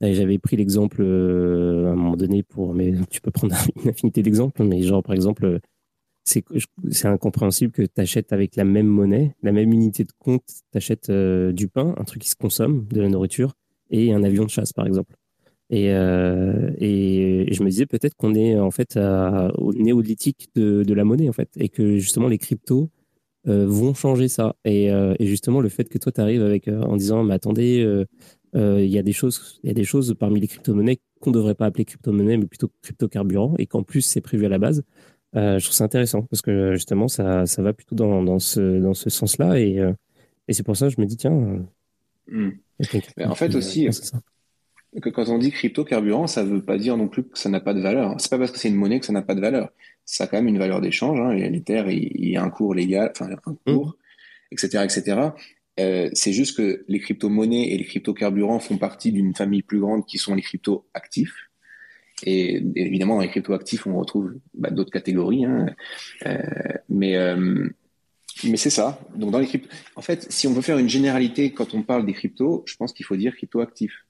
J'avais pris l'exemple à un moment donné pour, mais tu peux prendre une infinité d'exemples, mais genre par exemple c'est incompréhensible que tu achètes avec la même monnaie, la même unité de compte, tu achètes euh, du pain, un truc qui se consomme, de la nourriture, et un avion de chasse, par exemple. Et, euh, et, je me disais peut-être qu'on est en fait au néolithique de, la monnaie, en fait, et que justement les cryptos euh, vont changer ça. Et, et, justement, le fait que toi, tu arrives avec, en disant, mais attendez, il y, a des choses, il y a des choses parmi les crypto-monnaies qu'on ne devrait pas appeler crypto-monnaie, mais plutôt crypto-carburant, et qu'en plus, c'est prévu à la base. Euh, je trouve ça intéressant parce que justement, ça, ça va plutôt dans, dans ce, dans ce sens-là. Et, euh, et c'est pour ça que je me dis, tiens. Hmm. En fait, aussi, que quand on dit crypto-carburant, ça ne veut pas dire non plus que ça n'a pas de valeur. C'est pas parce que c'est une monnaie que ça n'a pas de valeur. Ça a quand même une valeur d'échange. Hein. L'Ether, il, il, y a un cours légal, enfin, un hmm. cours, etc., etc. Euh, c'est juste que les crypto-monnaies et les crypto-carburants font partie d'une famille plus grande qui sont les crypto-actifs. Et évidemment, dans les cryptoactifs, on retrouve bah, d'autres catégories. Hein. Euh, mais euh, mais c'est ça. Donc dans les cryptos, en fait, si on veut faire une généralité quand on parle des cryptos, je pense qu'il faut dire cryptoactifs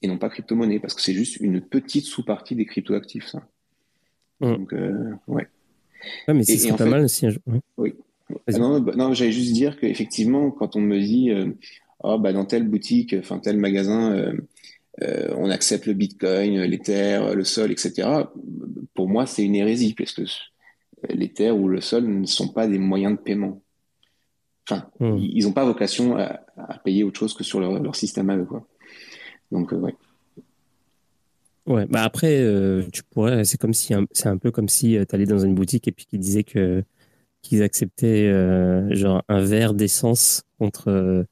et non pas crypto-monnaie parce que c'est juste une petite sous-partie des cryptoactifs, ça. Mmh. Donc ouais. ouais. mais c'est pas mal aussi. Oui. Non, bah, non j'allais juste dire qu'effectivement, quand on me dit, oh, bah, dans telle boutique, enfin tel magasin euh, on accepte le Bitcoin, l'Ether, le Sol, etc. Pour moi, c'est une hérésie, parce que l'Ether ou le Sol ne sont pas des moyens de paiement. Enfin, hmm. ils n'ont pas vocation à, payer autre chose que sur leur, système à eux. Quoi. Donc, euh, ouais. Ouais, bah après, euh, tu pourrais, c'est comme si, c'est un peu comme si tu allais dans une boutique et puis qu'ils disaient que qu'ils acceptaient genre un verre d'essence contre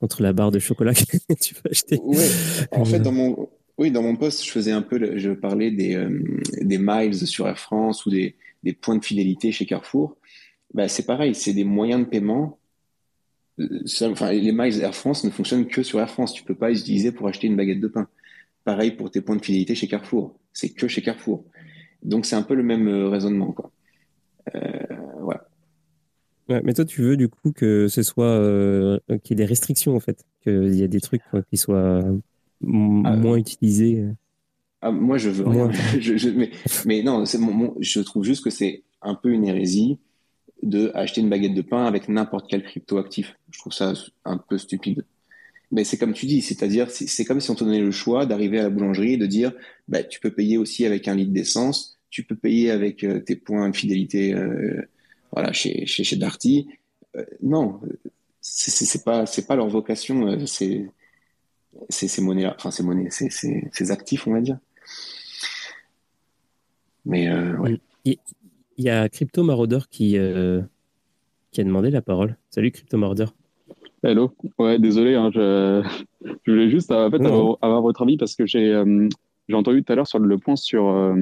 entre la barre de chocolat que tu vas acheter. En fait, dans mon, oui, dans mon poste, je faisais un peu, je parlais des, euh, des miles sur Air France ou des, des points de fidélité chez Carrefour. Bah, c'est pareil, c'est des moyens de paiement. Euh, enfin, les miles Air France ne fonctionnent que sur Air France. Tu peux pas les utiliser pour acheter une baguette de pain. Pareil pour tes points de fidélité chez Carrefour. C'est que chez Carrefour. Donc, c'est un peu le même euh, raisonnement, quoi. Mais toi, tu veux du coup que ce soit euh, qu'il y ait des restrictions en fait, qu'il y ait des trucs qui soient ah, moins utilisés. Euh. Ah, moi, je veux rien. mais, non, je trouve juste que c'est un peu une hérésie de acheter une baguette de pain avec n'importe quel crypto actif. Je trouve ça un peu stupide. Mais c'est comme tu dis, c'est-à-dire, c'est comme si on te donnait le choix d'arriver à la boulangerie et de dire, bah, tu peux payer aussi avec un litre d'essence, tu peux payer avec euh, tes points de fidélité voilà, chez, chez, chez Darty. Euh, non, c'est pas, c'est pas leur vocation, euh, c'est ces monnaies-là, enfin ces monnaies, ces actifs, on va dire. Mais euh, ouais. Il y a Crypto Maraudeur qui, qui a demandé la parole. Salut Crypto Maraudeur. Hello. Ouais, désolé, hein, je... je... voulais juste en fait, avoir, votre avis parce que j'ai j'ai entendu tout à l'heure sur le point sur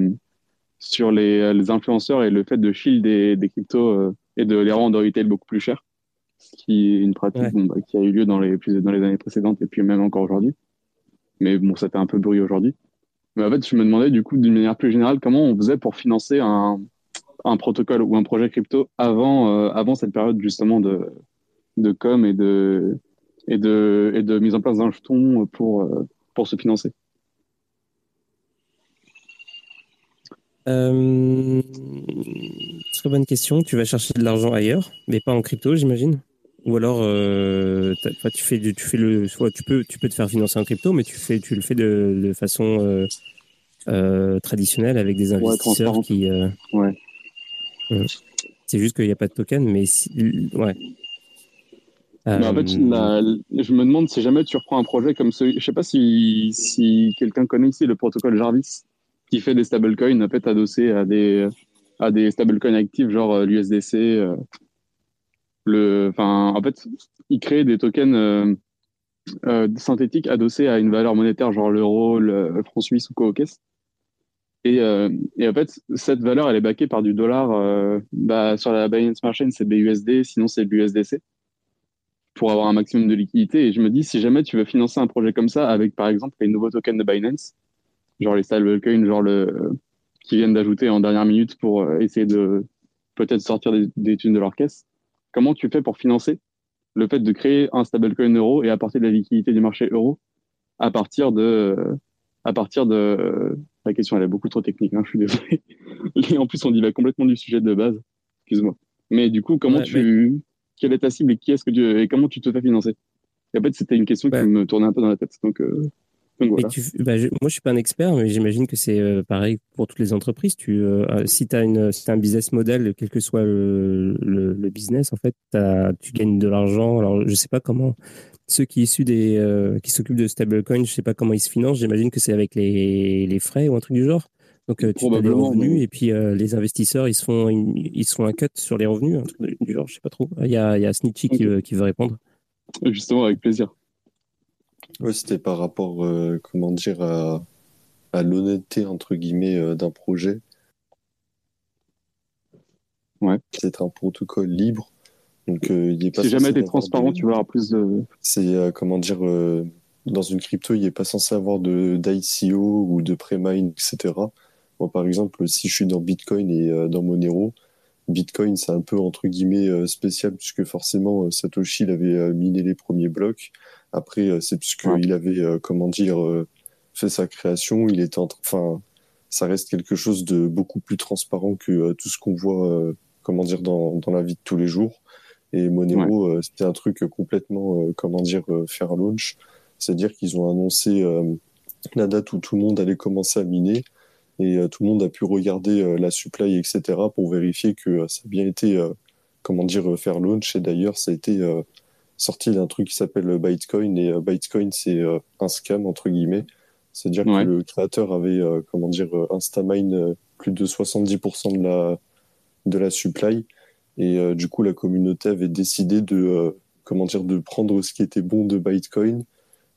sur les, les, influenceurs et le fait de shield des, des cryptos euh, et de les rendre en retail beaucoup plus cher, ce qui est une pratique bah, qui a eu lieu dans les, dans les années précédentes et puis même encore aujourd'hui. Mais bon, ça fait un peu bruit aujourd'hui. Mais en fait, je me demandais du coup, d'une manière plus générale, comment on faisait pour financer un, un protocole ou un projet crypto avant, euh, avant cette période justement de, de com et de, et de, et de mise en place d'un jeton pour, euh, pour se financer? Euh, très bonne question. Tu vas chercher de l'argent ailleurs, mais pas en crypto, j'imagine. Ou alors, euh, tu fais, tu fais le, soit tu peux, tu peux te faire financer en crypto, mais tu fais, tu le fais de, de façon euh, euh traditionnelle avec des investisseurs qui. Euh, ouais. C'est juste qu'il n'y a pas de token, mais si, ouais. en fait, je me demande si jamais tu reprends un projet comme celui, je sais pas si, si quelqu'un connaît ici le protocole Jarvis qui fait des stablecoins en fait adossés à des à des stablecoins actifs genre euh, l'USDC. Euh, le, en fait, il crée des tokens euh, synthétiques adossés à une valeur monétaire genre l'euro, le franc suisse ou quoi Et, et, en fait, cette valeur, elle est backée par du dollar. bah, sur la Binance Smart Chain, c'est BUSD, sinon c'est BUSDC pour avoir un maximum de liquidité. Et je me dis, si jamais tu veux financer un projet comme ça avec, par exemple, les nouveaux tokens de Binance, genre les stablecoins, genre le, qui viennent d'ajouter en dernière minute pour euh, essayer de peut-être sortir des, des, thunes de leur caisse, comment tu fais pour financer le fait de créer un stablecoin euro et apporter de la liquidité du marché euro à partir de, à partir de, la question elle est beaucoup trop technique, hein, je suis désolé. Et en plus on y va complètement du sujet de base, excuse-moi. Mais du coup, comment tu, quelle est ta cible et qui est-ce que tu, et comment tu te fais financer? Et en fait, c'était une question qui me tournait un peu dans la tête. Donc, euh, voilà. tu, bah, je, moi, je suis pas un expert, mais j'imagine que c'est euh, pareil pour toutes les entreprises. Tu, euh, si tu as une, si as un business model, quel que soit le, le, le business, en fait, tu gagnes de l'argent. Alors, je sais pas comment ceux qui issus des, qui s'occupent de stablecoin, je sais pas comment ils se financent. J'imagine que c'est avec les, les frais ou un truc du genre. Donc euh, tu as des revenus et puis euh, les investisseurs ils se font ils se font un cut sur les revenus, un truc du genre, je sais pas trop. Il y a, il y a Snitchy qui, qui, veut répondre. Justement avec plaisir. Ouais, c'était par rapport euh, comment dire à, à l'honnêteté entre guillemets d'un projet. Ouais. C'est un protocole libre. Donc il est pas si jamais tu es transparent, tu vas avoir plus de C'est comment dire dans une crypto, il n'est pas censé avoir de d'ICO ou de pré-mine, etc. Moi, par exemple, si je suis dans Bitcoin et euh, dans Monero, Bitcoin, c'est un peu entre guillemets euh, spécial puisque forcément euh, Satoshi il avait miné les premiers blocs. Après, c'est puisqu'il avait, comment dire, fait sa création. Il était, enfin, ça reste quelque chose de beaucoup plus transparent que tout ce qu'on voit, comment dire, dans, dans la vie de tous les jours. Et Monero, c'était un truc complètement, comment dire, faire launch. C'est-à-dire qu'ils ont annoncé la date où tout le monde allait commencer à miner et euh, tout le monde a pu regarder euh, la supply, etc. pour vérifier que euh, ça a bien été, comment dire, faire launch. Et d'ailleurs, ça a été sorti d'un truc qui s'appelle Bitcoin. Et Bitcoin, c'est un scam, entre guillemets. C'est-à-dire que le créateur avait, comment dire, instamine plus de 70% de la, de la supply. Et du coup, la communauté avait décidé de, comment dire, de prendre ce qui était bon de Bitcoin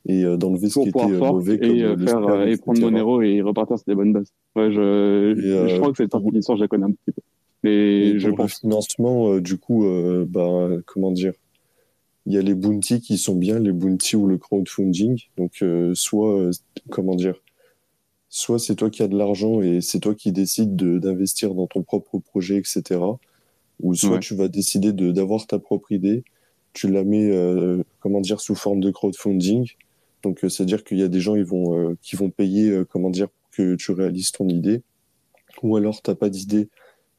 et d'enlever ce qui était mauvais et, comme faire, et prendre Monero et repartir sur des bonnes bases. Ouais, je, je crois que cette histoire, je la connais un petit peu. Et, je pense... le financement, du coup, bah, comment dire il y a les bounty qui sont bien, les bounty ou le crowdfunding. Donc, soit, comment dire, soit c'est toi qui as de l'argent et c'est toi qui décides d'investir dans ton propre projet, etc. Ou soit tu vas décider d'avoir ta propre idée, tu la mets, comment dire, sous forme de crowdfunding donc, euh, c'est-à-dire qu'il y a des gens ils vont, euh, qui vont payer, euh, comment dire, pour que tu réalises ton idée. Ou alors, tu n'as pas d'idée,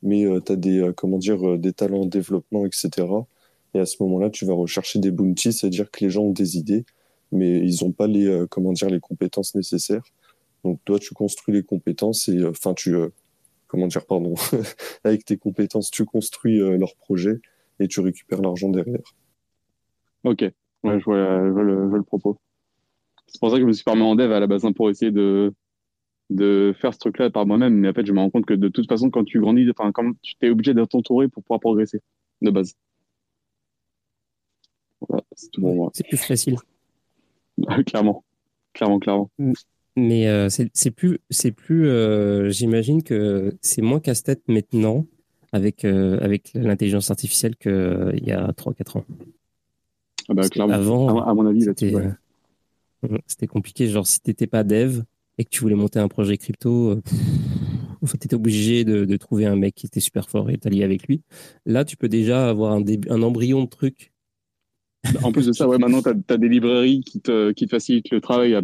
mais tu as des, comment dire, des talents en développement, etc. Et à ce moment-là, tu vas rechercher des bounties, c'est-à-dire que les gens ont des idées, mais ils n'ont pas les, comment dire, les compétences nécessaires. Donc, toi, tu construis les compétences et, enfin, tu, comment dire, pardon, avec tes compétences, tu construis leur projet et tu récupères l'argent derrière. Ok, ouais, je vois, je le, je propos. C'est pour ça que je me suis formé en dev à la base hein, pour essayer de, de faire ce truc-là par moi-même. Mais en fait, je me rends compte que de toute façon, quand tu grandis, enfin, quand tu es obligé d'être entouré pour pouvoir progresser de base. C'est tout moi. C'est plus facile. clairement, clairement, clairement. Mais euh, c'est plus, c'est plus. Euh, j'imagine que c'est moins casse-tête maintenant avec euh, avec l'intelligence artificielle qu'il y a 3-4 ans. Ah bah, clairement. Avant, à, mon avis, c'était compliqué. Genre, si t'étais pas dev et que tu voulais monter un projet crypto, euh, tu étais obligé de, trouver un mec qui était super fort et t'allier avec lui. Là, tu peux déjà avoir un, un embryon de truc. En plus de ça, ouais, maintenant, tu as, des librairies qui te, facilitent le travail à,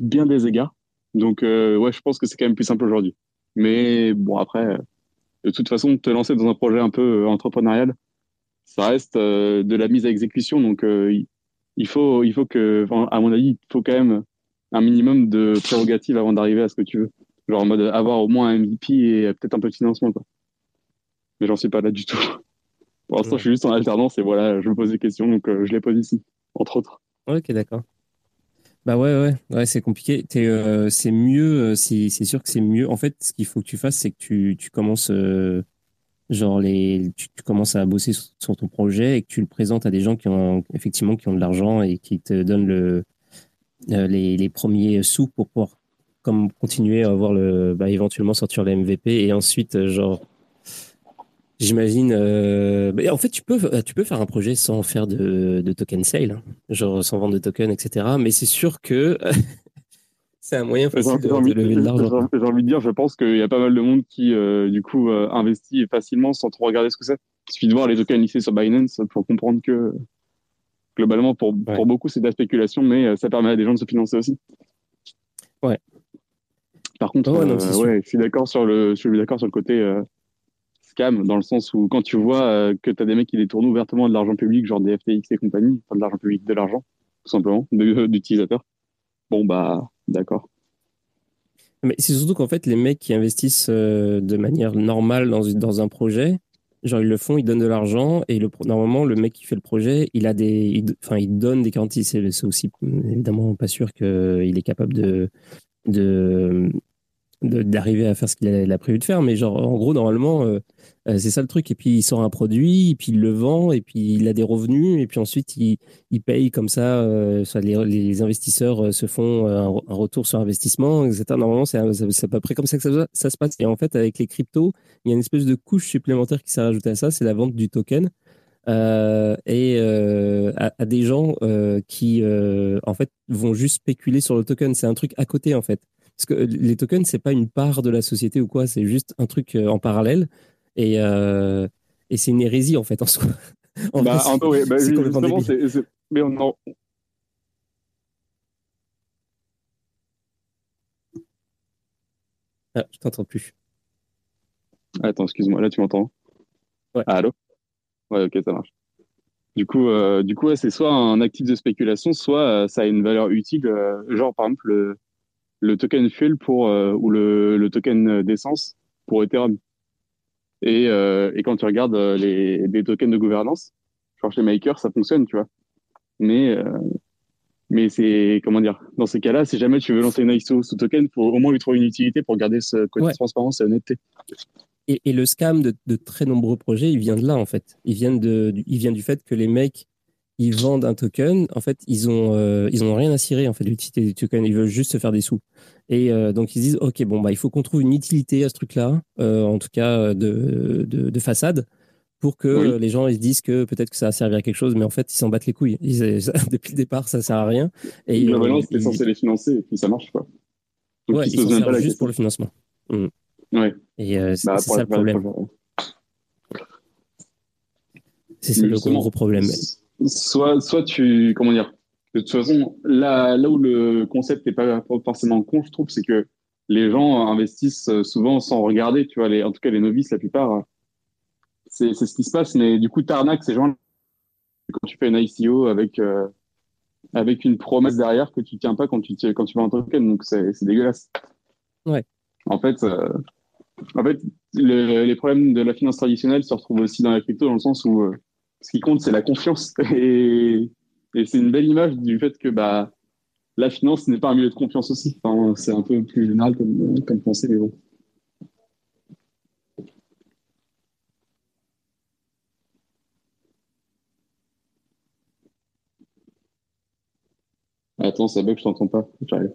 bien des égards. Donc, euh, je pense que c'est quand même plus simple aujourd'hui. Mais bon, après, de toute façon, te lancer dans un projet un peu euh, entrepreneurial, ça reste de la mise à exécution. Donc, il faut, il faut que, à mon avis, il faut quand même un minimum de prérogatives avant d'arriver à ce que tu veux. Genre en mode avoir au moins un MVP et peut-être un peu de financement. Quoi. Mais j'en suis pas là du tout. Pour l'instant, je suis juste en alternance et voilà, je me pose des questions, donc euh, je les pose ici, entre autres. Ok, d'accord. Bah ouais, ouais, ouais, c'est compliqué. Euh, c'est mieux, euh, c'est sûr que c'est mieux. En fait, ce qu'il faut que tu fasses, c'est que tu, tu commences genre les, tu, commences à bosser sur, ton projet et que tu le présentes à des gens qui ont effectivement qui ont de l'argent et qui te donnent le, euh, les, les, premiers sous pour pouvoir comme continuer à avoir le, bah, éventuellement sortir le MVP et ensuite, genre, j'imagine, bah, en fait, tu peux, tu peux faire un projet sans faire de, de token sale, hein. genre sans vendre de tokens, etc. Mais c'est sûr que c'est un moyen facile de, lever de l'argent. J'ai envie de dire, je pense qu'il y a pas mal de monde qui, du coup, investit facilement sans trop regarder ce que c'est. Il suffit de voir les tokens listés sur Binance pour comprendre que globalement, pour, pour beaucoup, c'est de la spéculation, mais euh, ça permet à des gens de se financer aussi. Ouais. Par contre, euh, ouais, je suis d'accord sur le, je suis d'accord sur le côté euh, dans le sens où quand tu vois que tu as des mecs qui détournent ouvertement de l'argent public, genre des FTX et compagnie, enfin de l'argent public, de l'argent, tout simplement, d'utilisateurs, bon, bah, d'accord. Mais c'est surtout qu'en fait, les mecs qui investissent de manière normale dans, dans un projet, Genre, ils le font, ils donnent de l'argent et le, normalement, le mec qui fait le projet, il a des, enfin, il donne des garanties. C'est aussi évidemment pas sûr qu'il est capable de, d'arriver à faire ce qu'il a, prévu de faire. Mais genre, en gros, normalement, euh, euh, c'est ça le truc. Et puis, il sort un produit, et puis il le vend, et puis il a des revenus, et puis ensuite, il, il paye comme ça. Euh, les, les, investisseurs se font un, retour sur investissement, etc. Normalement, c'est à peu près comme ça que ça, ça, se passe. Et en fait, avec les cryptos, il y a une espèce de couche supplémentaire qui s'est rajoutée à ça, c'est la vente du token. et à, à, des gens qui en fait vont juste spéculer sur le token. C'est un truc à côté en fait. Parce que les tokens, c'est pas une part de la société ou quoi, c'est juste un truc euh, en parallèle. Et, euh, et c'est une hérésie, en fait, en soi. en bah, c'est complètement débile. Mais on en... Ah, je t'entends plus. Attends, excuse-moi, là tu m'entends? Ouais. Ah, allô? Ouais, ok, ça marche. Du coup, euh, du coup c'est soit un actif de spéculation, soit ça a une valeur utile, genre par exemple le, le token fuel pour euh, ou le, le token d'essence pour Ethereum. Et, euh, et quand tu regardes euh, les, les tokens de gouvernance, genre chez Maker, ça fonctionne, tu vois. Mais mais c'est comment dire dans ces cas-là, si jamais tu veux lancer une ISO sous token, faut au moins lui trouver une utilité pour garder ce côté de transparence et honnêteté. Et, et le scam de, de, très nombreux projets, il vient de là en fait. Il vient de, il vient du fait que les mecs ils vendent un token, en fait, ils ont, euh, ils ont rien à cirer en fait de l'utilité du token, ils veulent juste se faire des sous. Et euh, donc ils disent, ok, bon bah il faut qu'on trouve une utilité à ce truc-là, euh, en tout cas de, de, de façade, pour que les gens ils se disent que peut-être que ça va servir à quelque chose, mais en fait ils s'en battent les couilles. Ils, depuis le départ, ça sert à rien. Et globalement, c'était censé les financer, et puis ça marche pas. Donc, ouais, ils s'en servent juste pour le financement. Mmh. Ouais. Et c'est bah, ça le problème. C'est ça le gros problème soit, soit tu, comment dire, de toute façon, là, là où le concept n'est pas forcément con, je trouve, c'est que les gens investissent souvent sans regarder, tu vois, les, en tout cas les novices, la plupart, c'est ce qui se passe, mais du coup, t'arnaques ces gens quand tu fais une ICO avec, euh, avec une promesse derrière que tu tiens pas quand tu, quand tu vends un token, donc c'est dégueulasse. Ouais. En fait, euh, en fait les problèmes de la finance traditionnelle se retrouvent aussi dans la crypto dans le sens où euh, ce qui compte, c'est la confiance. Et, c'est une belle image du fait que bah, la finance n'est pas un milieu de confiance aussi. C'est un peu plus général comme, comme pensée, mais bon. Attends, ça bug, je t'entends pas. J'arrive.